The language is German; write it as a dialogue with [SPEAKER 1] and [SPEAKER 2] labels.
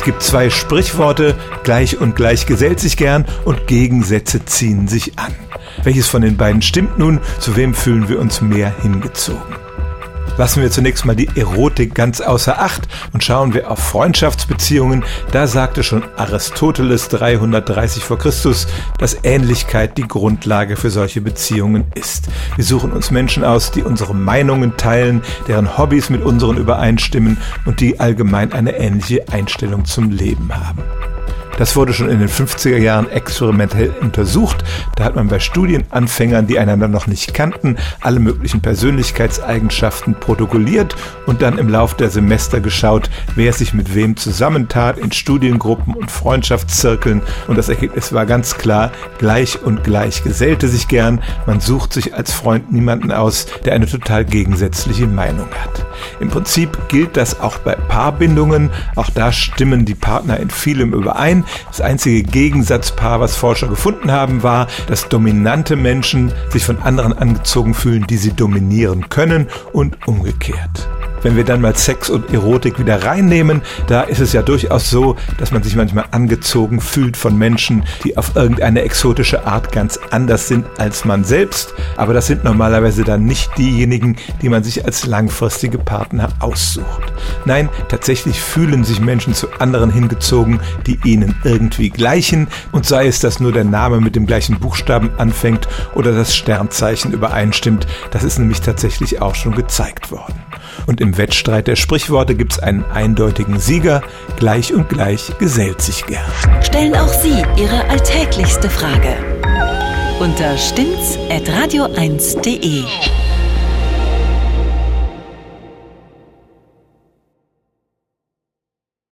[SPEAKER 1] Es gibt zwei Sprichworte, gleich und gleich gesellt sich gern und Gegensätze ziehen sich an. Welches von den beiden stimmt nun? Zu wem fühlen wir uns mehr hingezogen? Lassen wir zunächst mal die Erotik ganz außer Acht und schauen wir auf Freundschaftsbeziehungen. Da sagte schon Aristoteles 330 vor Christus, dass Ähnlichkeit die Grundlage für solche Beziehungen ist. Wir suchen uns Menschen aus, die unsere Meinungen teilen, deren Hobbys mit unseren übereinstimmen und die allgemein eine ähnliche Einstellung zum Leben haben. Das wurde schon in den 50er Jahren experimentell untersucht. Da hat man bei Studienanfängern, die einander noch nicht kannten, alle möglichen Persönlichkeitseigenschaften protokolliert und dann im Lauf der Semester geschaut, wer sich mit wem zusammentat in Studiengruppen und Freundschaftszirkeln. Und das Ergebnis war ganz klar, gleich und gleich gesellte sich gern. Man sucht sich als Freund niemanden aus, der eine total gegensätzliche Meinung hat. Im Prinzip gilt das auch bei Paarbindungen. Auch da stimmen die Partner in vielem überein. Das einzige Gegensatzpaar, was Forscher gefunden haben, war, dass dominante Menschen sich von anderen angezogen fühlen, die sie dominieren können und umgekehrt. Wenn wir dann mal Sex und Erotik wieder reinnehmen, da ist es ja durchaus so, dass man sich manchmal angezogen fühlt von Menschen, die auf irgendeine exotische Art ganz anders sind als man selbst. Aber das sind normalerweise dann nicht diejenigen, die man sich als langfristige Partner aussucht. Nein, tatsächlich fühlen sich Menschen zu anderen hingezogen, die ihnen irgendwie gleichen. Und sei es, dass nur der Name mit dem gleichen Buchstaben anfängt oder das Sternzeichen übereinstimmt, das ist nämlich tatsächlich auch schon gezeigt worden. Und im Wettstreit der Sprichworte gibt es einen eindeutigen Sieger. Gleich und gleich gesellt sich gern.
[SPEAKER 2] Stellen auch Sie Ihre alltäglichste Frage unter stimmt's at radio1.de.